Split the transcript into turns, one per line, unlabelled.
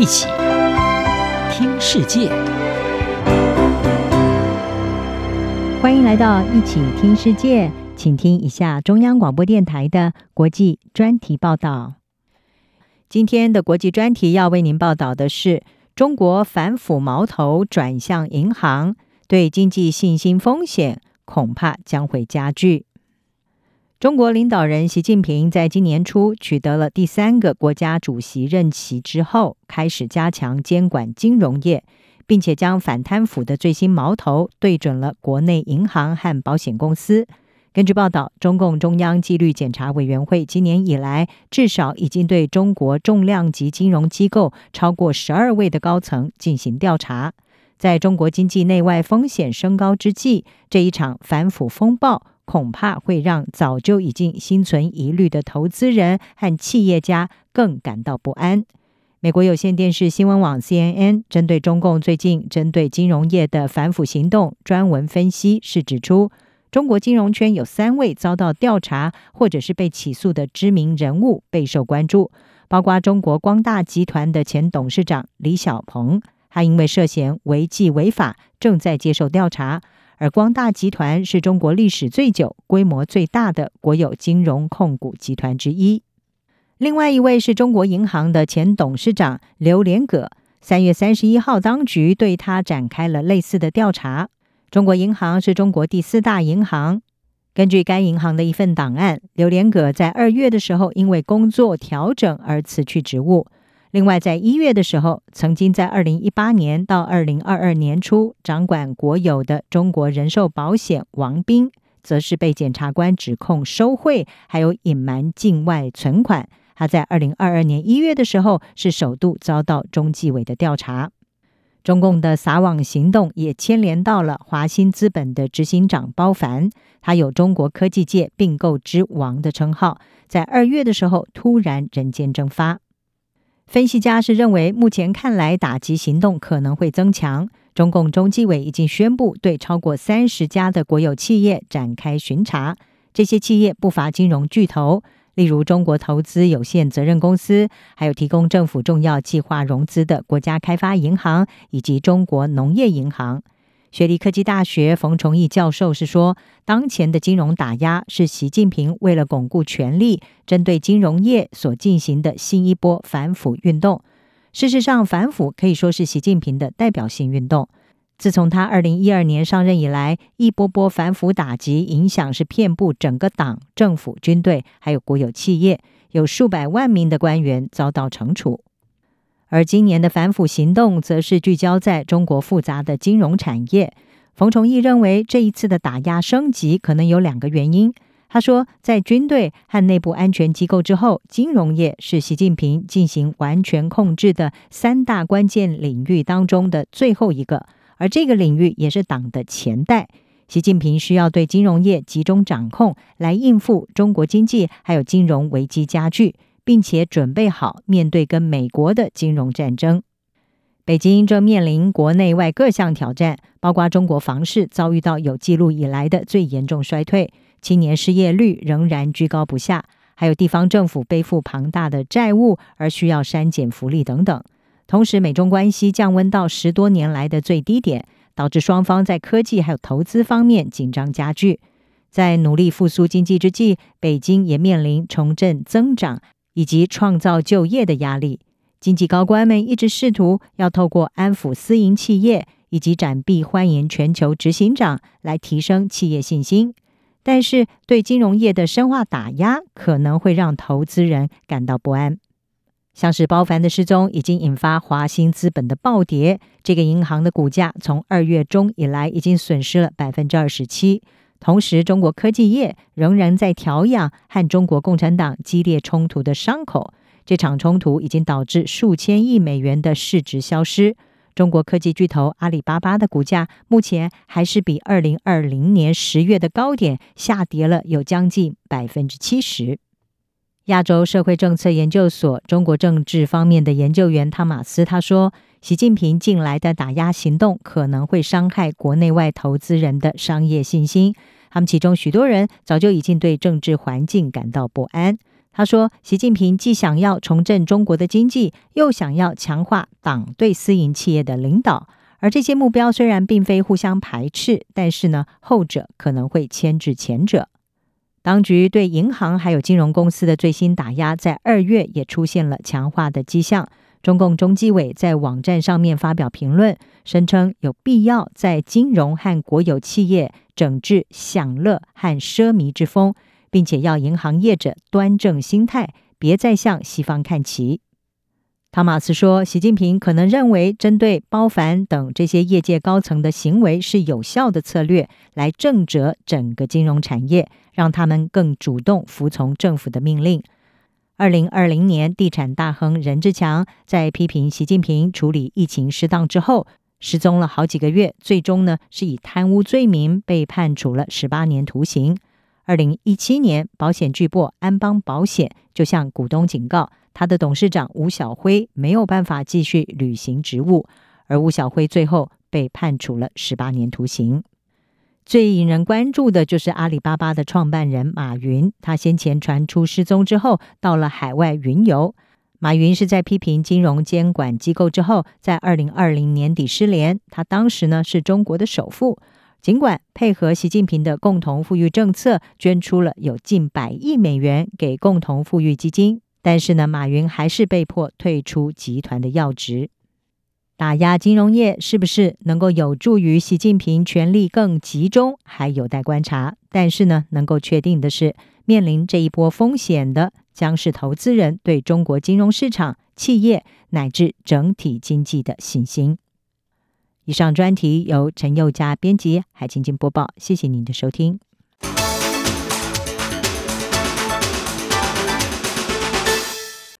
一起听世界，
欢迎来到一起听世界，请听一下中央广播电台的国际专题报道。今天的国际专题要为您报道的是：中国反腐矛头转向银行，对经济信心风险恐怕将会加剧。中国领导人习近平在今年初取得了第三个国家主席任期之后，开始加强监管金融业，并且将反贪腐的最新矛头对准了国内银行和保险公司。根据报道，中共中央纪律检查委员会今年以来至少已经对中国重量级金融机构超过十二位的高层进行调查。在中国经济内外风险升高之际，这一场反腐风暴。恐怕会让早就已经心存疑虑的投资人和企业家更感到不安。美国有线电视新闻网 CNN 针对中共最近针对金融业的反腐行动专文分析，是指出中国金融圈有三位遭到调查或者是被起诉的知名人物备受关注，包括中国光大集团的前董事长李小鹏，他因为涉嫌违纪违法，正在接受调查。而光大集团是中国历史最久、规模最大的国有金融控股集团之一。另外一位是中国银行的前董事长刘连葛。三月三十一号，当局对他展开了类似的调查。中国银行是中国第四大银行。根据该银行的一份档案，刘连葛在二月的时候因为工作调整而辞去职务。另外，在一月的时候，曾经在二零一八年到二零二二年初掌管国有的中国人寿保险王斌，则是被检察官指控收贿，还有隐瞒境外存款。他在二零二二年一月的时候，是首度遭到中纪委的调查。中共的撒网行动也牵连到了华兴资本的执行长包凡，他有中国科技界并购之王的称号，在二月的时候突然人间蒸发。分析家是认为，目前看来打击行动可能会增强。中共中纪委已经宣布对超过三十家的国有企业展开巡查，这些企业不乏金融巨头，例如中国投资有限责任公司，还有提供政府重要计划融资的国家开发银行以及中国农业银行。雪梨科技大学冯崇义教授是说，当前的金融打压是习近平为了巩固权力，针对金融业所进行的新一波反腐运动。事实上，反腐可以说是习近平的代表性运动。自从他二零一二年上任以来，一波波反腐打击影响是遍布整个党、政府、军队，还有国有企业，有数百万名的官员遭到惩处。而今年的反腐行动，则是聚焦在中国复杂的金融产业。冯崇义认为，这一次的打压升级可能有两个原因。他说，在军队和内部安全机构之后，金融业是习近平进行完全控制的三大关键领域当中的最后一个，而这个领域也是党的钱袋。习近平需要对金融业集中掌控，来应付中国经济还有金融危机加剧。并且准备好面对跟美国的金融战争。北京正面临国内外各项挑战，包括中国房市遭遇到有记录以来的最严重衰退，青年失业率仍然居高不下，还有地方政府背负庞大的债务而需要删减福利等等。同时，美中关系降温到十多年来的最低点，导致双方在科技还有投资方面紧张加剧。在努力复苏经济之际，北京也面临重振增长。以及创造就业的压力，经济高官们一直试图要透过安抚私营企业以及展臂欢迎全球执行长来提升企业信心，但是对金融业的深化打压可能会让投资人感到不安。像是包凡的失踪已经引发华兴资本的暴跌，这个银行的股价从二月中以来已经损失了百分之二十七。同时，中国科技业仍然在调养和中国共产党激烈冲突的伤口。这场冲突已经导致数千亿美元的市值消失。中国科技巨头阿里巴巴的股价目前还是比二零二零年十月的高点下跌了有将近百分之七十。亚洲社会政策研究所中国政治方面的研究员汤马斯他说。习近平近来的打压行动可能会伤害国内外投资人的商业信心。他们其中许多人早就已经对政治环境感到不安。他说：“习近平既想要重振中国的经济，又想要强化党对私营企业的领导，而这些目标虽然并非互相排斥，但是呢，后者可能会牵制前者。当局对银行还有金融公司的最新打压，在二月也出现了强化的迹象。中共中纪委在网站上面发表评论，声称有必要在金融和国有企业整治享乐和奢靡之风。”并且要银行业者端正心态，别再向西方看齐。汤马斯说，习近平可能认为，针对包凡等这些业界高层的行为是有效的策略，来正折整个金融产业，让他们更主动服从政府的命令。二零二零年，地产大亨任志强在批评习近平处理疫情失当之后，失踪了好几个月，最终呢是以贪污罪名被判处了十八年徒刑。二零一七年，保险巨擘安邦保险就向股东警告，他的董事长吴晓辉没有办法继续履行职务，而吴晓辉最后被判处了十八年徒刑。最引人关注的就是阿里巴巴的创办人马云，他先前传出失踪之后，到了海外云游。马云是在批评金融监管机构之后，在二零二零年底失联。他当时呢是中国的首富。尽管配合习近平的共同富裕政策，捐出了有近百亿美元给共同富裕基金，但是呢，马云还是被迫退出集团的要职。打压金融业是不是能够有助于习近平权力更集中，还有待观察。但是呢，能够确定的是，面临这一波风险的将是投资人对中国金融市场、企业乃至整体经济的信心。以上专题由陈宥嘉编辑，海清清播报。谢谢您的收听。